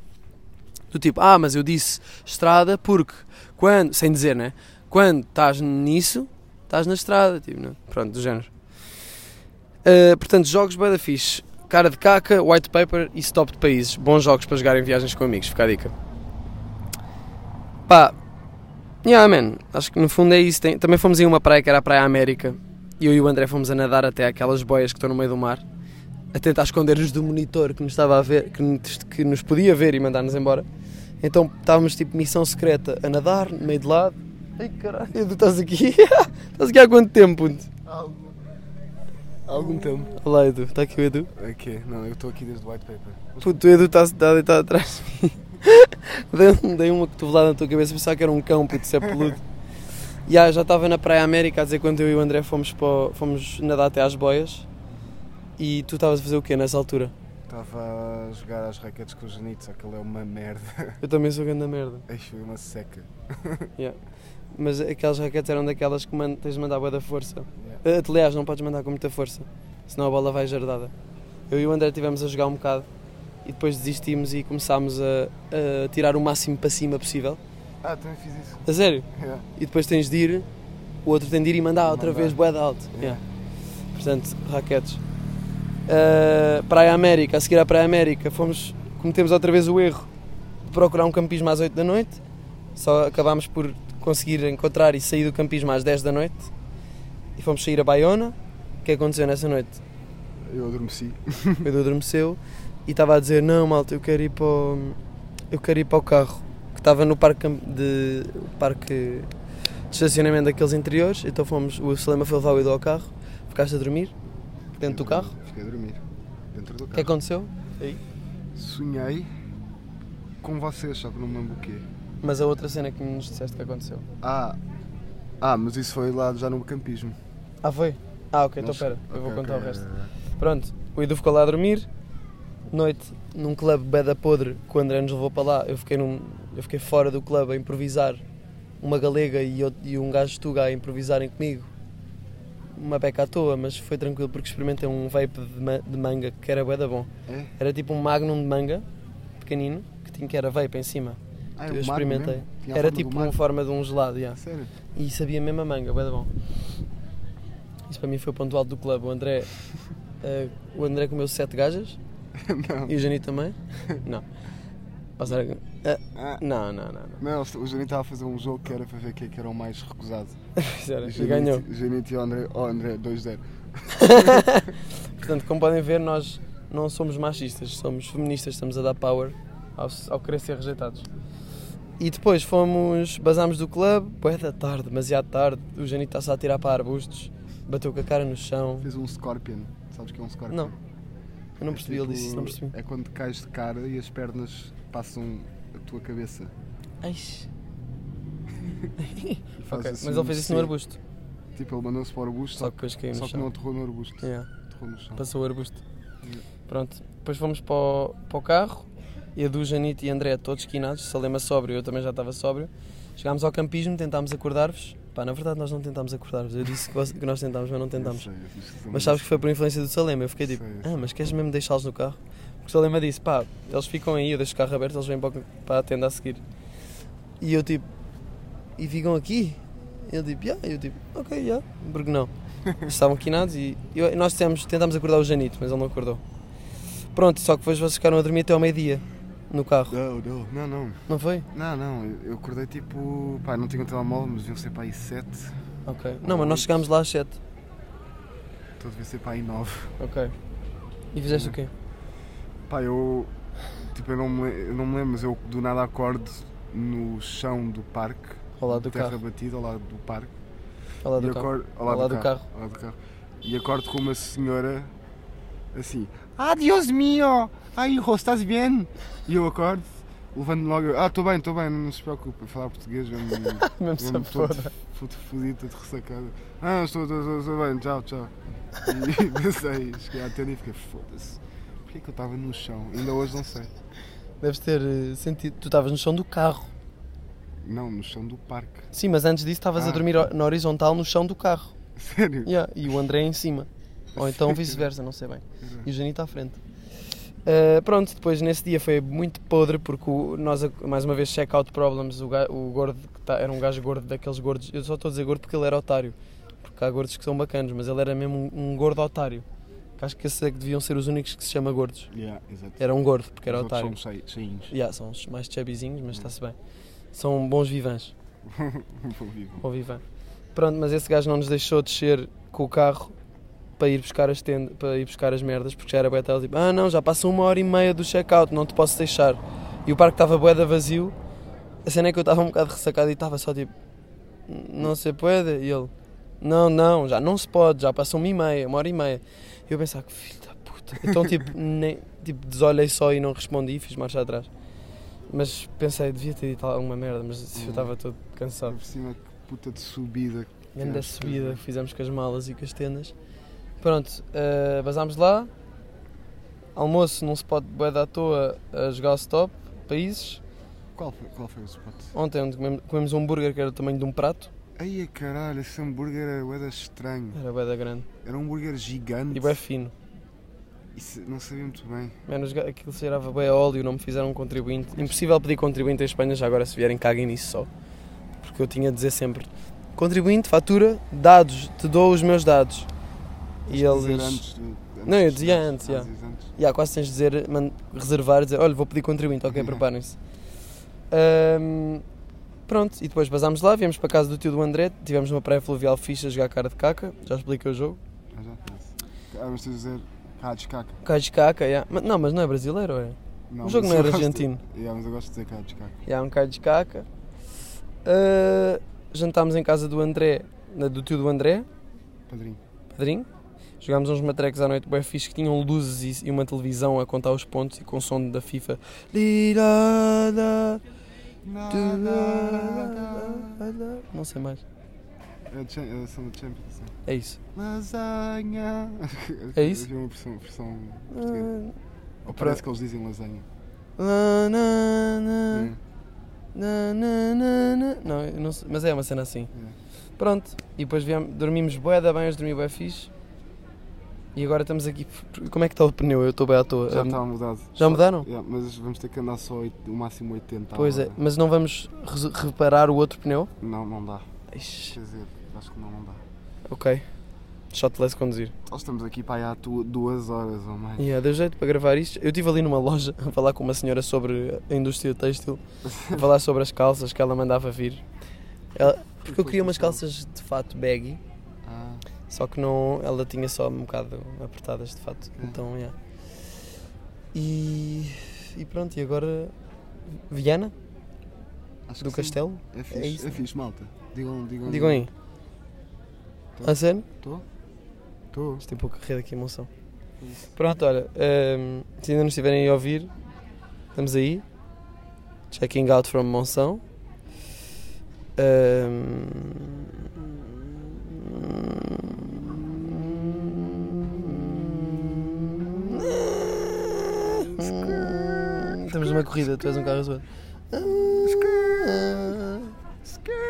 Speaker 1: do tipo, ah, mas eu disse estrada porque quando, sem dizer, né? Quando estás nisso, estás na estrada, tipo, né? pronto, do género. Uh, portanto, jogos bem da fixe. Cara de caca, white paper e stop de países. Bons jogos para jogar em viagens com amigos, fica a dica. Pá, yeah, man, acho que no fundo é isso. Tem, também fomos em uma praia que era a Praia América. E eu e o André fomos a nadar até aquelas boias que estão no meio do mar. A tentar esconder-nos do monitor que nos estava a ver, que nos, que nos podia ver e mandar-nos embora. Então estávamos tipo missão secreta a nadar, no meio de lado. Ai caralho, tu estás aqui? estás aqui há quanto tempo? puto?
Speaker 2: Algum, algum tempo.
Speaker 1: Olá Edu, está aqui o Edu.
Speaker 2: Ok, não, eu estou aqui desde o White Paper.
Speaker 1: Puto, o Edu está está deitado atrás de mim. Dei- Dei uma cotovelada na tua cabeça, pensava que era um cão, puto, isso é peludo. E ah, já estava na Praia América a dizer quando eu e o André fomos, para, fomos nadar até às boias. E tu estavas a fazer o quê nessa altura?
Speaker 2: Estava a jogar às raquetes com o Janito, só que ele é uma merda.
Speaker 1: Eu também sou grande merda.
Speaker 2: Foi uma seca.
Speaker 1: Mas aquelas raquetes eram daquelas que man- tens de mandar boa da força.
Speaker 2: Yeah.
Speaker 1: Eh, Aliás, não podes mandar com muita força, senão a bola vai jardada. Eu e o André estivemos a jogar um bocado e depois desistimos e começámos a, a tirar o máximo para cima possível.
Speaker 2: Ah, também fiz isso.
Speaker 1: A sério?
Speaker 2: Yeah.
Speaker 1: E depois tens de ir, o outro tem de ir e mandar outra
Speaker 2: Mandar.
Speaker 1: vez boa de alto.
Speaker 2: Yeah.
Speaker 1: Yeah. Portanto, raquetes. Uh, Praia América, a seguir à Praia América, fomos, cometemos outra vez o erro de procurar um campismo às 8 da noite. Só acabámos por conseguir encontrar e sair do campismo às 10 da noite. E fomos sair a Baiona. O que aconteceu nessa noite?
Speaker 2: Eu adormeci.
Speaker 1: O Edu adormeceu e estava a dizer: Não, malta, eu quero ir para o, eu quero ir para o carro. Que estava no parque de, parque de estacionamento daqueles interiores. Então fomos, o Salema foi levar o Edu ao carro. Ficaste a dormir dentro do carro.
Speaker 2: Fiquei a dormir. Dentro do
Speaker 1: O que
Speaker 2: carro.
Speaker 1: aconteceu?
Speaker 2: Sonhei com vocês, só que não me lembro o quê.
Speaker 1: Mas a outra cena que nos disseste que aconteceu.
Speaker 2: Ah, ah, mas isso foi lá já no campismo.
Speaker 1: Ah, foi? Ah, ok, então espera, eu vou
Speaker 2: ok,
Speaker 1: contar
Speaker 2: ok,
Speaker 1: o resto. Pronto, o Edu ficou lá a dormir. Noite, num clube beda podre, que o André nos levou para lá. Eu fiquei, num, eu fiquei fora do clube a improvisar. Uma galega e, outro- e um gajo de Tuga a improvisarem comigo. Uma beca à toa, mas foi tranquilo porque experimentei um vape de, ma- de manga que era beda bom.
Speaker 2: É?
Speaker 1: Era tipo um magnum de manga, pequenino, que tinha que era vape em cima.
Speaker 2: Ah, é
Speaker 1: eu experimentei. Era tipo uma forma de um gelado, yeah.
Speaker 2: Sério?
Speaker 1: E sabia mesmo a manga, bem bom. Isso para mim foi o ponto alto do clube. O André, eh, o André comeu sete gajas
Speaker 2: não.
Speaker 1: e o Janito também. Não. Passar, eh,
Speaker 2: Ah,
Speaker 1: não, não, não. não.
Speaker 2: não, o Janito estava a fazer um jogo que era para ver quem é que era o mais recusado. E
Speaker 1: ganhou.
Speaker 2: Janito e o André, oh André, 2-0.
Speaker 1: Portanto, como podem ver, nós não somos machistas, somos feministas, estamos a dar power ao, ao querer ser rejeitados. E depois fomos, basámos do clube, bué da tarde, demasiado tarde, o Janito está-se a tirar para arbustos, bateu com a cara no chão.
Speaker 2: Fez um Scorpion. Sabes o que é um Scorpion?
Speaker 1: Não, eu não
Speaker 2: É
Speaker 1: percebi, ele
Speaker 2: tipo-
Speaker 1: disse isso, não percebi.
Speaker 2: É quando cais de cara e as pernas passam a tua cabeça.
Speaker 1: Ai.
Speaker 2: E faz
Speaker 1: Ok,
Speaker 2: assim
Speaker 1: mas ele fez isso no arbusto.
Speaker 2: Tipo, ele mandou-se para o arbusto,
Speaker 1: Só que depois caiu
Speaker 2: só que não aterrou no arbusto.
Speaker 1: Yeah,
Speaker 2: Aterrou no chão.
Speaker 1: passou o arbusto.
Speaker 2: Yeah.
Speaker 1: Pronto, depois fomos para o, para o carro e a do Janito e André todos esquinados, Salema sóbrio, eu também já estava sóbrio. Chegámos ao campismo, tentámos acordar-vos. Pá, na verdade nós não tentámos acordar-vos. Eu disse que nós tentámos, mas não tentámos.
Speaker 2: Sei,
Speaker 1: Mas sabes que foi por influência do Salema. Eu fiquei tipo,
Speaker 2: Sei,
Speaker 1: ah, mas queres mesmo deixá-los no carro? Salema disse, pá, eles ficam aí, eu deixo o carro aberto, eles vêm para, para a tenda a seguir. E eu tipo, e ficam aqui? Ele tipo, yeah. eu tipo, ok, yeah, porque não? Eles Estavam quinados e eu- nós dissemos, tentámos acordar o Janito, mas ele não acordou. Pronto, só que depois vocês ficaram a dormir até ao meio-dia no carro,
Speaker 2: Não, não, não, não.
Speaker 1: não foi?
Speaker 2: Não, não, eu- eu acordei tipo. Pá, não tinha um telemóvel, mas deviam ser para aí 7.
Speaker 1: Ok. Não, mas nós chegámos lá às 7.
Speaker 2: Então devia ser para aí 9.
Speaker 1: Ok. E fizeste o quê?
Speaker 2: Pá, eu. Tipo, eu não, me, eu não me lembro, mas eu do nada acordo no chão do parque,
Speaker 1: Ao lado do
Speaker 2: terra
Speaker 1: carro.
Speaker 2: batida, ao lado do parque.
Speaker 1: Ao lado do carro.
Speaker 2: acordo, ao lado,
Speaker 1: Ao
Speaker 2: do,
Speaker 1: lado do
Speaker 2: carro, ao lado do carro. E acordo com uma senhora assim: Ah, Deus mío! Ai, hijo, estás bem? E eu acordo, levanto logo: Ah, estou bem, estou bem, não se preocupe, falar português, mesmo,
Speaker 1: Mesmo se
Speaker 2: mesmo todo
Speaker 1: foda.
Speaker 2: fudo fodido, todo ressacado. Ah, estou, estou, estou, estou bem, tchau, tchau. E pensei, cheguei à tenda e fiquei: Foda-se, porquê que eu estava no chão? Ainda hoje não sei.
Speaker 1: Deves ter eh, sentido. Tu estavas no chão do carro.
Speaker 2: Não, no chão do parque.
Speaker 1: Sim, mas antes disso estavas a
Speaker 2: Ah.
Speaker 1: dormir ho- na horizontal no chão do carro.
Speaker 2: Sério?
Speaker 1: Yeah, E o André em cima. Ou então vice-versa, não sei bem. E o Janito à frente. Uh, pronto, depois nesse dia foi muito podre porque o- nós, a- mais uma vez, check-out problems. O, ga- o gordo que tá- era um gajo gordo daqueles gordos. Eu só estou a dizer gordo porque ele era otário. Porque há gordos que são bacanos, mas ele era mesmo um, um gordo otário. Acho que esses é que deviam ser os únicos que se chama gordos.
Speaker 2: Yeah.
Speaker 1: Era um gordo porque era
Speaker 2: Os
Speaker 1: otário.
Speaker 2: São cheinhos.
Speaker 1: Yeah, são os mais chubbyzinhos, mas está-se bem. São bons vivãs.
Speaker 2: Vou vivo.
Speaker 1: Bom vivan. Pronto, mas esse gajo não nos deixou descer com o carro para ir buscar as tenda, para ir buscar as merdas, porque já era bué tarde, tipo, ah não, já passa uma hora e meia do check-out, não te posso deixar. E o parque estava bué da vazio, a cena é que eu estava um bocado ressacado e estava só tipo, não se pode, e ele, não, não, já não se pode, já passou uma e meia, uma hora e meia. Eu pensava, que filho da puta. Então tipo, nem, tipo, desolhei só e não respondi, fiz marcha atrás. Mas pensei, devia ter dito alguma merda, mas eu estava todo cansado.
Speaker 2: Por cima, que puta de subida.
Speaker 1: Grande
Speaker 2: Acho que
Speaker 1: subida
Speaker 2: é.
Speaker 1: que fizemos com as malas e com as tendas. Pronto, uh, basámos lá. Almoço num spot bué da à toa a jogar stop, países.
Speaker 2: Qual foi, qual foi o spot?
Speaker 1: Ontem onde comemos, comemos um hambúrguer que era do tamanho de um prato.
Speaker 2: Ai, caralho, esse hambúrguer era bué estranho.
Speaker 1: Era bué grande.
Speaker 2: Era um hambúrguer gigante.
Speaker 1: E bué fino.
Speaker 2: Isso não sabia muito bem.
Speaker 1: Menos aquilo cheirava a óleo, não me fizeram um contribuinte. Impossível pedir contribuinte em Espanha, já agora se vierem caguem nisso só. Porque eu tinha de dizer sempre, contribuinte, fatura, dados, te dou os meus dados. E eles...
Speaker 2: Antes de, antes
Speaker 1: Não, eu dizia antes, já.
Speaker 2: antes.
Speaker 1: Ya, quase tens de dizer, man- reservar e dizer, olha, vou pedir contribuinte, ok,
Speaker 2: Uhum.
Speaker 1: preparem-se. Ahm, pronto, e depois basámos lá, viemos para casa do tio do André, tivemos uma praia fluvial ficha a jogar cara de caca, já expliquei o jogo.
Speaker 2: Ah, já conheço. Ah, mas tens de dizer caca.
Speaker 1: Cara de caca, ya. Mas- não, mas não é brasileiro, é?
Speaker 2: Não,
Speaker 1: o jogo não
Speaker 2: eu
Speaker 1: era argentino.
Speaker 2: Yeah, mas eu gosto de dizer Cádiz caca.
Speaker 1: Ya, um cara de caca. Ah, jantámos em casa do André, do tio do André,
Speaker 2: Padrinho.
Speaker 1: padrinho. Jogámos uns matrecos à noite bem fixe que tinham luzes e, e uma televisão a contar os pontos e com o som da FIFA. Lirada. Não sei mais.
Speaker 2: É, é a ação da Champions. sim.
Speaker 1: É isso.
Speaker 2: Lasanha.
Speaker 1: É isso?
Speaker 2: Havia uma versão, versão portuguesa.
Speaker 1: Ah,
Speaker 2: Ou parece que eles dizem lasanha.
Speaker 1: na, na, na,
Speaker 2: Hum,
Speaker 1: na, na, na, na. Não, eu não sei, mas é uma cena assim.
Speaker 2: é.
Speaker 1: Pronto. E depois viemos, dormimos bué da bem, hoje dormi bué fixe. E agora estamos aqui. Como é que está o pneu? Eu estou bem à toa.
Speaker 2: Já
Speaker 1: Ah,
Speaker 2: está mudado.
Speaker 1: já mudaram?
Speaker 2: Yeah, mas vamos ter que andar só o máximo 80. à
Speaker 1: Pois é, mas não vamos reparar o outro pneu?
Speaker 2: Não, não dá.
Speaker 1: Ixi,
Speaker 2: Quer dizer, acho que não, não dá.
Speaker 1: ok. Shotless conduzir.
Speaker 2: Nós estamos aqui para aí há duas horas ou mais.
Speaker 1: Yeah, deu jeito para gravar isto. Eu estive ali numa loja a falar com uma senhora sobre a indústria têxtil, a falar sobre as calças que ela mandava vir. Ela- porque eu queria umas calças de fato baggy, só que não, ela tinha só um bocado apertadas de fato.
Speaker 2: Ok.
Speaker 1: Então, yeah. E, e pronto, e agora Viana,
Speaker 2: acho
Speaker 1: do
Speaker 2: que sim.
Speaker 1: Castelo.
Speaker 2: É fixe,
Speaker 1: É
Speaker 2: é,
Speaker 1: isso.
Speaker 2: fixe, malta. Digam, digam.
Speaker 1: Digam aí.
Speaker 2: Tô.
Speaker 1: A sério?
Speaker 2: Estou? Estou.
Speaker 1: Isto tem pouco correr aqui emoção. Pronto, olha, ehm, se ainda não estiverem a ouvir, estamos aí. Checking out from Monção. Ehm, Temos uma corrida, tu és um carro azul.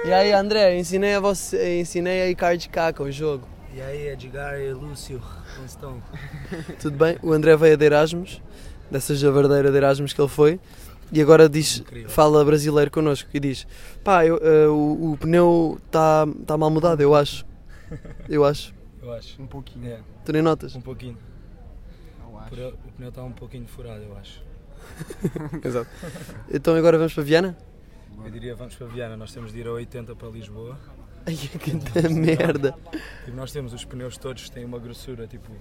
Speaker 1: E aí, André, ensinei a você, ensinei aí card de caca o jogo.
Speaker 3: E aí, Edgar e Lúcio, como estão?
Speaker 1: Tudo bem? O André veio de Erasmus, dessa javardeira de Erasmus que ele foi, e agora diz,
Speaker 3: Incrível.
Speaker 1: fala brasileiro connosco e diz: pá, eu, eh, o, o pneu está tá mal mudado, eu acho. Eu acho.
Speaker 3: Eu acho.
Speaker 2: Um pouquinho.
Speaker 3: É,
Speaker 1: Tu nem notas?
Speaker 3: um pouquinho.
Speaker 2: Eu acho.
Speaker 3: O pneu está um pouquinho furado, eu acho.
Speaker 1: Exato. Então agora vamos para Viana?
Speaker 3: Eu diria vamos para Viana, nós temos de ir a 80 para Lisboa.
Speaker 1: Ai, que da merda.
Speaker 3: E nós temos os pneus todos têm uma grossura tipo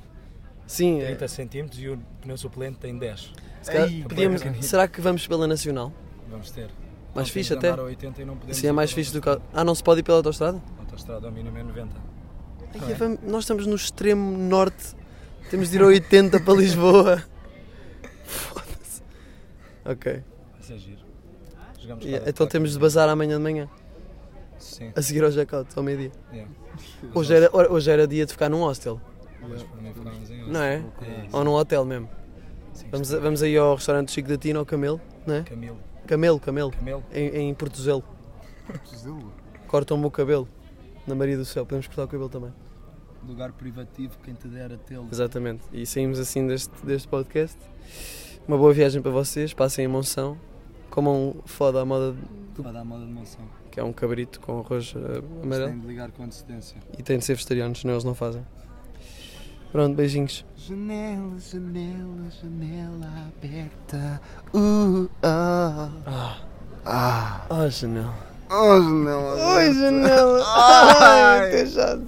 Speaker 1: Sim, é,
Speaker 3: 30 cm e o pneu suplente tem 10.
Speaker 1: se calhar
Speaker 2: Ei,
Speaker 1: podíamos, será que vamos pela Nacional?
Speaker 3: Vamos ter.
Speaker 1: Mais
Speaker 3: Nós
Speaker 1: fixe até?
Speaker 3: andar a 80 não podemos
Speaker 1: Assim é mais fixe do que. Ah, não se pode ir pela autostrada?
Speaker 3: A autostrada ao mínimo é 90.
Speaker 1: Ai, vamos- nós estamos no extremo norte, temos de ir a 80 para Lisboa. Ok.
Speaker 3: Vai ser giro. Jogamos
Speaker 1: Yeah, então temos de bazar amanhã de manhã,
Speaker 3: Sim.
Speaker 1: a seguir ao jack-out, ao meio-dia.
Speaker 3: Yeah.
Speaker 1: Hoje era, hoje era dia de ficar num hostel,
Speaker 3: Hoje para mim ficámos em
Speaker 1: não é?
Speaker 3: É,
Speaker 1: Ou num hotel mesmo.
Speaker 3: cinco
Speaker 1: Vamos, vamos aí ao restaurante Chico da Tina, ao Camelo, não é?
Speaker 3: Camilo.
Speaker 1: Camelo, Camelo,
Speaker 3: Camelo?
Speaker 1: em, em Portuzelo.
Speaker 2: Zelo.
Speaker 1: Cortam-me o cabelo, na Maria do Céu, podemos cortar o cabelo também.
Speaker 3: Lugar privativo, quem te der a tê-lo.
Speaker 1: Exatamente. E saímos assim deste, deste podcast. Uma boa viagem para vocês, passem em Monção, comam foda à moda,
Speaker 3: Para dar moda de monção.
Speaker 1: que é um cabrito com arroz eh, amarelo.
Speaker 3: Tem de ligar com antecedência.
Speaker 1: E tem de ser vegetarianos, senão eles não fazem. Pronto, beijinhos.
Speaker 2: Janela, janela, janela aberta. Uh, ah.
Speaker 1: Ah,
Speaker 2: Ah.
Speaker 1: ah janela.
Speaker 2: Oh, janela.
Speaker 1: Oi,
Speaker 2: aberta.
Speaker 1: janela.
Speaker 2: Ai.
Speaker 1: Ai.